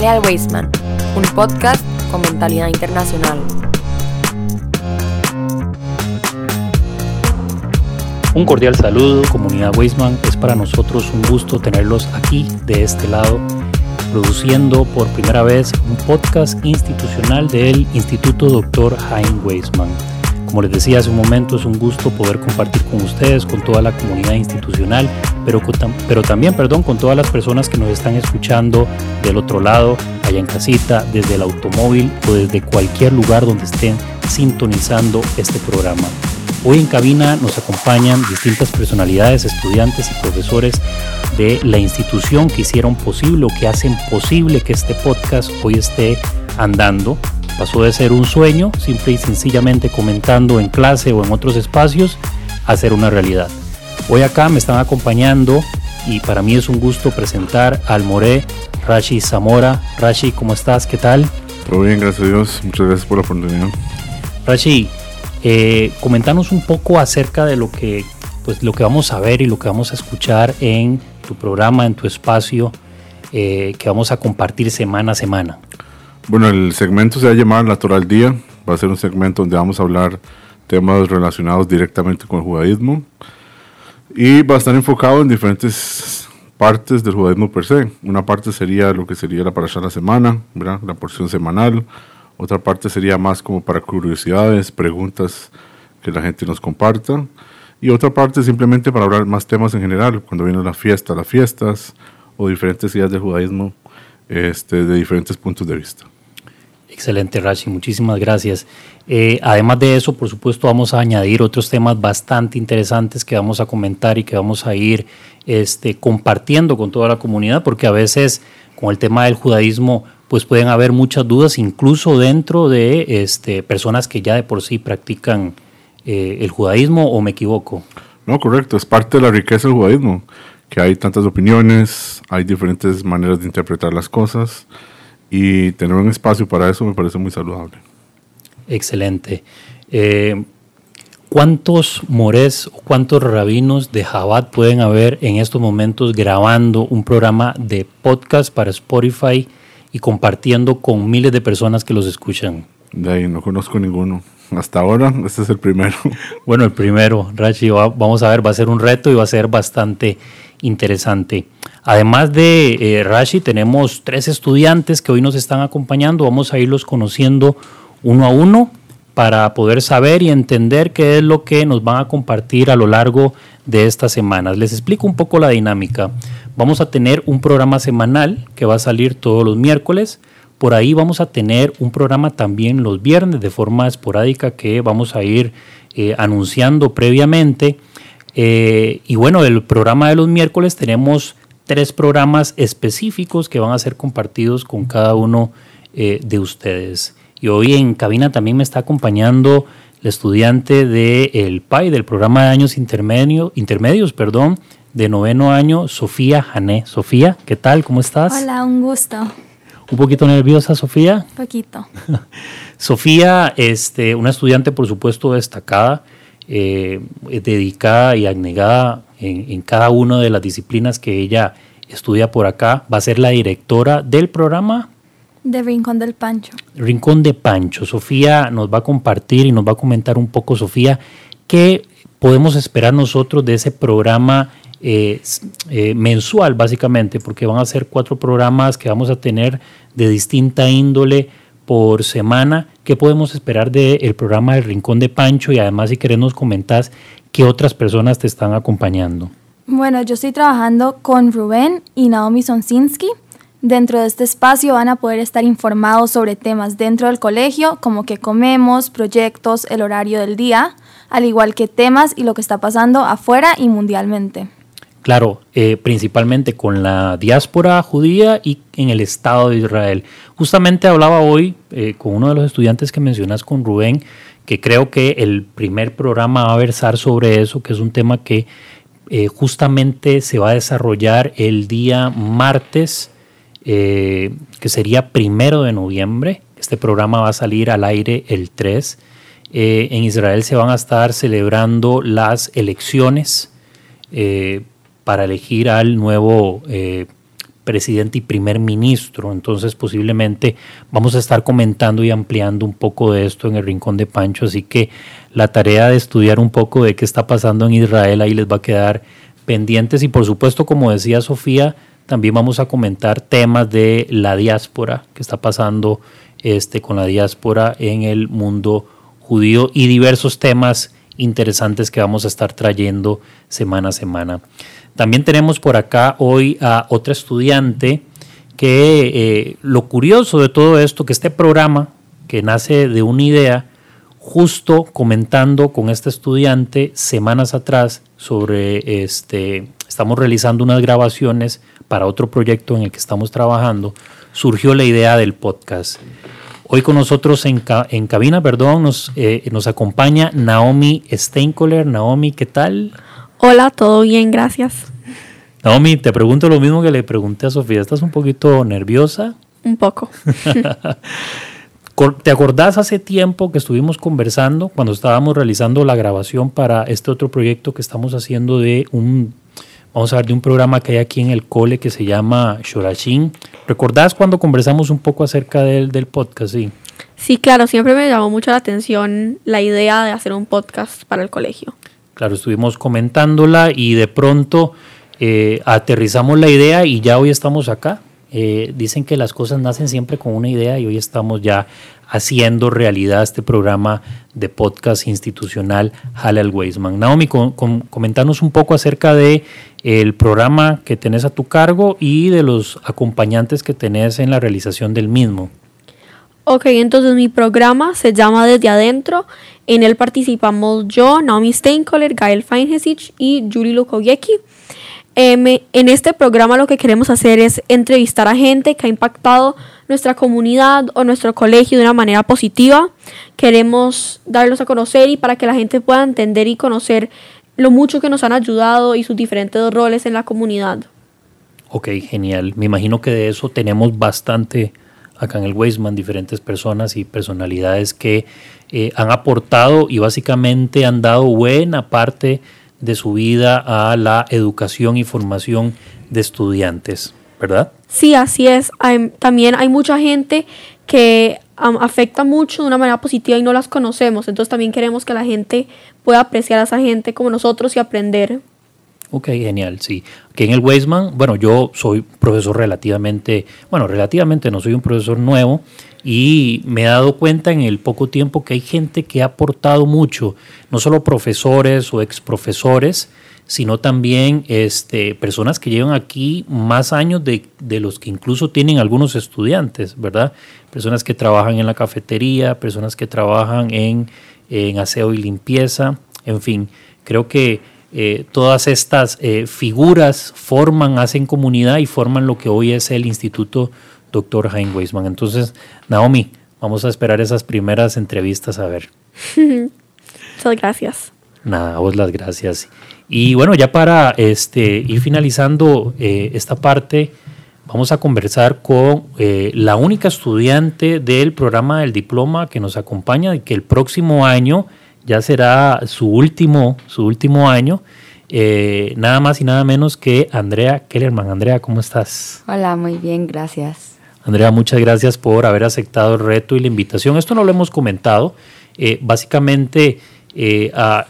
Weisman, un podcast con mentalidad internacional. Un cordial saludo, comunidad Weisman. Es para nosotros un gusto tenerlos aquí de este lado, produciendo por primera vez un podcast institucional del Instituto Dr. Hein Weisman. Como les decía hace un momento, es un gusto poder compartir con ustedes, con toda la comunidad institucional, pero, pero también, perdón, con todas las personas que nos están escuchando del otro lado, allá en casita, desde el automóvil o desde cualquier lugar donde estén sintonizando este programa. Hoy en cabina nos acompañan distintas personalidades, estudiantes y profesores de la institución que hicieron posible o que hacen posible que este podcast hoy esté andando Pasó de ser un sueño, simple y sencillamente comentando en clase o en otros espacios, a ser una realidad. Hoy acá me están acompañando y para mí es un gusto presentar al More Rashi Zamora. Rashi, ¿cómo estás? ¿Qué tal? Todo bien, gracias a Dios. Muchas gracias por la oportunidad. Rashi, eh, comentanos un poco acerca de lo que, pues, lo que vamos a ver y lo que vamos a escuchar en tu programa, en tu espacio, eh, que vamos a compartir semana a semana. Bueno, el segmento se va a llamar Natural Día. Va a ser un segmento donde vamos a hablar temas relacionados directamente con el judaísmo. Y va a estar enfocado en diferentes partes del judaísmo per se. Una parte sería lo que sería la parasha la semana, la porción semanal. Otra parte sería más como para curiosidades, preguntas que la gente nos comparta. Y otra parte simplemente para hablar más temas en general, cuando viene la fiesta, las fiestas o diferentes ideas del judaísmo este, de diferentes puntos de vista. Excelente, Rashi, muchísimas gracias. Eh, además de eso, por supuesto, vamos a añadir otros temas bastante interesantes que vamos a comentar y que vamos a ir este, compartiendo con toda la comunidad, porque a veces con el tema del judaísmo, pues pueden haber muchas dudas, incluso dentro de este, personas que ya de por sí practican eh, el judaísmo, o me equivoco. No, correcto, es parte de la riqueza del judaísmo, que hay tantas opiniones, hay diferentes maneras de interpretar las cosas y tener un espacio para eso me parece muy saludable. Excelente. Eh, ¿Cuántos mores o cuántos rabinos de Jabat pueden haber en estos momentos grabando un programa de podcast para Spotify y compartiendo con miles de personas que los escuchan? De ahí no conozco ninguno. Hasta ahora, este es el primero. Bueno, el primero, Rachi, vamos a ver, va a ser un reto y va a ser bastante interesante. Además de eh, Rashi, tenemos tres estudiantes que hoy nos están acompañando. Vamos a irlos conociendo uno a uno para poder saber y entender qué es lo que nos van a compartir a lo largo de estas semanas. Les explico un poco la dinámica. Vamos a tener un programa semanal que va a salir todos los miércoles. Por ahí vamos a tener un programa también los viernes de forma esporádica que vamos a ir eh, anunciando previamente. Eh, y bueno, el programa de los miércoles tenemos tres programas específicos que van a ser compartidos con cada uno eh, de ustedes. Y hoy en cabina también me está acompañando la estudiante del el PAI, del programa de años intermedio, intermedios, perdón, de noveno año, Sofía Jané. Sofía, ¿qué tal? ¿Cómo estás? Hola, un gusto. ¿Un poquito nerviosa, Sofía? Un poquito. Sofía, este, una estudiante, por supuesto, destacada, eh, dedicada y abnegada en, cada una de las disciplinas que ella estudia por acá. Va a ser la directora del programa. De Rincón del Pancho. Rincón de Pancho. Sofía nos va a compartir y nos va a comentar un poco, Sofía, qué podemos esperar nosotros de ese programa eh, eh, mensual, básicamente, porque van a ser cuatro programas que vamos a tener de distinta índole por semana. ¿Qué podemos esperar del programa del Rincón de Pancho? Y además, si querés, nos comentás qué otras personas te están acompañando. Bueno, yo estoy trabajando con Rubén y Naomi Sonsinski. Dentro de este espacio van a poder estar informados sobre temas dentro del colegio, como qué comemos, proyectos, el horario del día, al igual que temas y lo que está pasando afuera y mundialmente. Claro, eh, principalmente con la diáspora judía y en el Estado de Israel. Justamente hablaba hoy eh, con uno de los estudiantes que mencionas con Rubén, que creo que el primer programa va a versar sobre eso, que es un tema que eh, justamente se va a desarrollar el día martes, que sería primero de noviembre. Este programa va a salir al aire el 3. en Israel se van a estar celebrando las elecciones para elegir al nuevo eh, presidente y primer ministro. Entonces posiblemente vamos a estar comentando y ampliando un poco de esto en el Rincón de Pancho. Así que la tarea de estudiar un poco de qué está pasando en Israel ahí les va a quedar pendientes. Y por supuesto, como decía Sofía, también vamos a comentar temas de la diáspora que está pasando este, con la diáspora en el mundo judío y diversos temas interesantes que vamos a estar trayendo semana a semana. También tenemos por acá hoy a otra estudiante que eh, lo curioso de todo esto, que este programa que nace de una idea, justo comentando con este estudiante semanas atrás sobre este, estamos realizando unas grabaciones para otro proyecto en el que estamos trabajando, surgió la idea del podcast. Hoy con nosotros en, en cabina, perdón, nos, eh, nos acompaña Naomi Steinkoller. Naomi, ¿qué tal? Hola, todo bien, gracias. Naomi, te pregunto lo mismo que le pregunté a Sofía. ¿Estás un poquito nerviosa? Un poco. ¿Te acordás hace tiempo que estuvimos conversando cuando estábamos realizando la grabación para este otro proyecto que estamos haciendo de un Vamos a ver de un programa que hay aquí en el cole que se llama Shorashin. ¿Recordás cuando conversamos un poco acerca del, del podcast? Sí. Sí, claro, siempre me llamó mucho la atención la idea de hacer un podcast para el colegio. Claro, estuvimos comentándola y de pronto eh, aterrizamos la idea y ya hoy estamos acá. Eh, dicen que las cosas nacen siempre con una idea y hoy estamos ya haciendo realidad este programa de podcast institucional Halal Weisman. Naomi, con, comentanos un poco acerca de el programa que tenés a tu cargo y de los acompañantes que tenés en la realización del mismo. Ok, entonces mi programa se llama Desde Adentro. En él participamos yo, Naomi Steinkoller, Gael Feinhesich y Julie Lukowiecki. En este programa lo que queremos hacer es entrevistar a gente que ha impactado nuestra comunidad o nuestro colegio de una manera positiva. Queremos darlos a conocer y para que la gente pueda entender y conocer lo mucho que nos han ayudado y sus diferentes roles en la comunidad. Ok, genial. Me imagino que de eso tenemos bastante acá en el Weisman, diferentes personas y personalidades que eh, han aportado y básicamente han dado buena parte de su vida a la educación y formación de estudiantes, ¿verdad? Sí, así es. también hay mucha gente que afecta mucho de una manera positiva y no las conocemos. Entonces también queremos que la gente pueda apreciar a esa gente como nosotros y aprender. Ok, genial, sí. Aquí en el Weisman, bueno, yo soy profesor relativamente, bueno, relativamente no soy un profesor nuevo y me he dado cuenta en el poco tiempo que hay gente que ha aportado mucho, no solo profesores o ex profesores, sino también este, personas que llevan aquí más años de, los que incluso tienen algunos estudiantes, ¿verdad? Personas que trabajan en la cafetería, personas que trabajan en, aseo y limpieza, en fin, creo que eh, todas estas eh, figuras forman, hacen comunidad y forman lo que hoy es el Instituto Dr. Hein Weisman. Entonces, Naomi, vamos a esperar esas primeras entrevistas a ver. Muchas gracias. Nada, a vos las gracias. Y bueno, ya para este, ir finalizando eh, esta parte, vamos a conversar con eh, la única estudiante del programa del diploma que nos acompaña y que el próximo año ya será su último, su último año. Eh, nada más y nada menos que Andrea Kellerman. Andrea, ¿cómo estás? Hola, muy bien, gracias. Andrea, muchas gracias por haber aceptado el reto y la invitación. Esto no lo hemos comentado. básicamente, a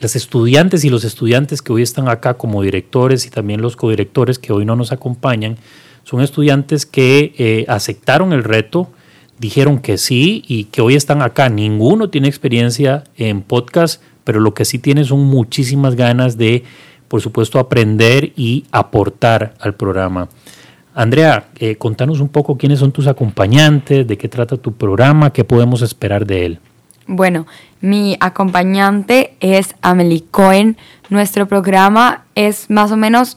las estudiantes y los estudiantes que hoy están acá como directores y también los codirectores que hoy no nos acompañan, son estudiantes que eh, aceptaron el reto, dijeron que sí y que hoy están acá. Ninguno tiene experiencia en podcast, pero lo que sí tiene son muchísimas ganas de, por supuesto, aprender y aportar al programa. Andrea, eh, contanos un poco quiénes son tus acompañantes, de qué trata tu programa, qué podemos esperar de él. Bueno, mi acompañante es Amelie Cohen. Nuestro programa es más o menos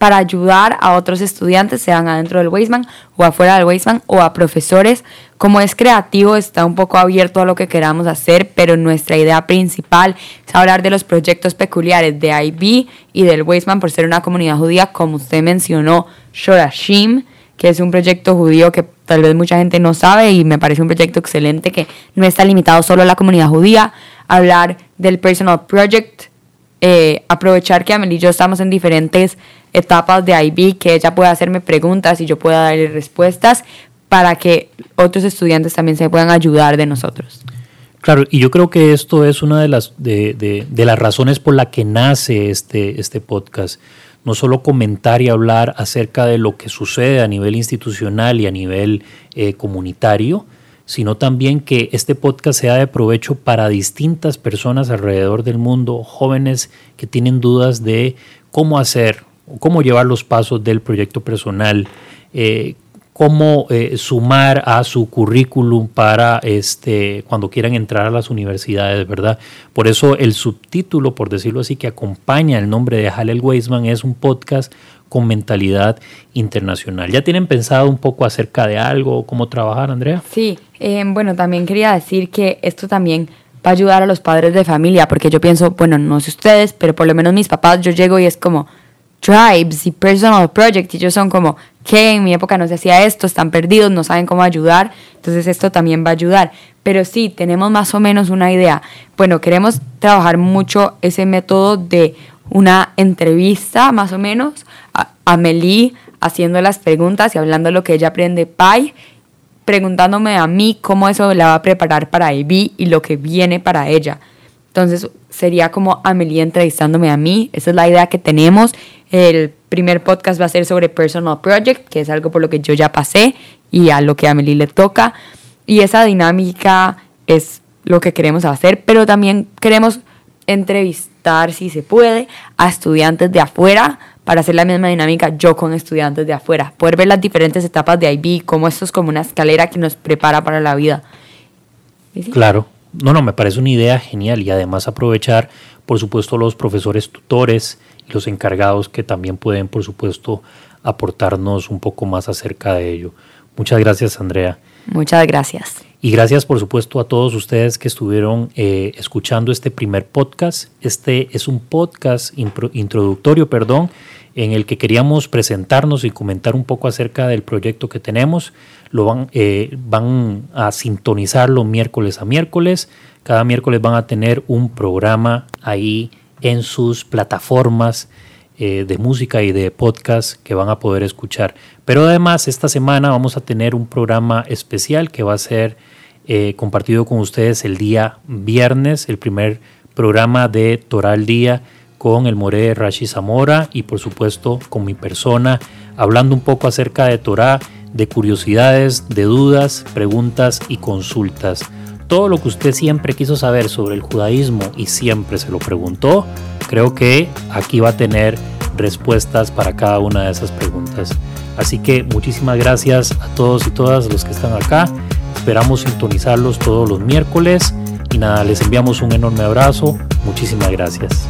para ayudar a otros estudiantes, sean adentro del Weisman o afuera del Weisman o a profesores. Como es creativo, está un poco abierto a lo que queramos hacer, pero nuestra idea principal es hablar de los proyectos peculiares de IB y del Weisman por ser una comunidad judía, como usted mencionó, Shorashim que es un proyecto judío que tal vez mucha gente no sabe y me parece un proyecto excelente que no está limitado solo a la comunidad judía. Hablar del Personal Project, eh, aprovechar que Amelie y yo estamos en diferentes etapas de IB, que ella pueda hacerme preguntas y yo pueda darle respuestas para que otros estudiantes también se puedan ayudar de nosotros. Claro, y yo creo que esto es una de las, de, de, de las razones por la que nace este, este podcast. No solo comentar y hablar acerca de lo que sucede a nivel institucional y a nivel eh, comunitario, sino también que este podcast sea de provecho para distintas personas alrededor del mundo, jóvenes que tienen dudas de cómo hacer, cómo llevar los pasos del proyecto personal, eh, cómo eh, sumar a su currículum para este, cuando quieran entrar a las universidades, ¿verdad? Por eso el subtítulo, por decirlo así, que acompaña el nombre de Halel Weisman es un podcast con mentalidad internacional. ¿Ya tienen pensado un poco acerca de algo, cómo trabajar, Andrea? Sí, eh, bueno, también quería decir que esto también va a ayudar a los padres de familia, porque yo pienso, bueno, no sé ustedes, pero por lo menos mis papás, yo llego y es como tribes y personal project, y ellos son como, que en mi época no se hacía esto, están perdidos, no saben cómo ayudar, entonces esto también va a ayudar. Pero sí, tenemos más o menos una idea. Bueno, queremos trabajar mucho ese método de una entrevista, más o menos, a Amelie haciendo las preguntas y hablando lo que ella aprende Pai, preguntándome a mí cómo eso la va a preparar para Ivy y lo que viene para ella. Entonces sería como Amelie entrevistándome a mí, esa es la idea que tenemos. El primer podcast va a ser sobre Personal Project, que es algo por lo que yo ya pasé y a lo que a Amelie le toca. Y esa dinámica es lo que queremos hacer, pero también queremos entrevistar, si se puede, a estudiantes de afuera para hacer la misma dinámica yo con estudiantes de afuera, poder ver las diferentes etapas de IB, como esto es como una escalera que nos prepara para la vida. Claro, no, no, me parece una idea genial y además aprovechar, por supuesto, los profesores tutores y los encargados que también pueden, por supuesto, aportarnos un poco más acerca de ello. Muchas gracias, Andrea. Muchas gracias. Y gracias, por supuesto, a todos ustedes que estuvieron eh, escuchando este primer podcast. Este es un podcast introductorio, perdón, en el que queríamos presentarnos y comentar un poco acerca del proyecto que tenemos. Lo van, eh, van a sintonizarlo miércoles a miércoles. Cada miércoles van a tener un programa ahí en sus plataformas eh, de música y de podcast que van a poder escuchar. Pero además esta semana vamos a tener un programa especial que va a ser eh, compartido con ustedes el día viernes, el primer programa de Toral Día con el More Rashi Zamora y por supuesto con mi persona, hablando un poco acerca de Torah, de curiosidades, de dudas, preguntas y consultas. Todo lo que usted siempre quiso saber sobre el judaísmo y siempre se lo preguntó, creo que aquí va a tener respuestas para cada una de esas preguntas. Así que muchísimas gracias a todos y todas los que están acá. Esperamos sintonizarlos todos los miércoles y nada, les enviamos un enorme abrazo. Muchísimas gracias.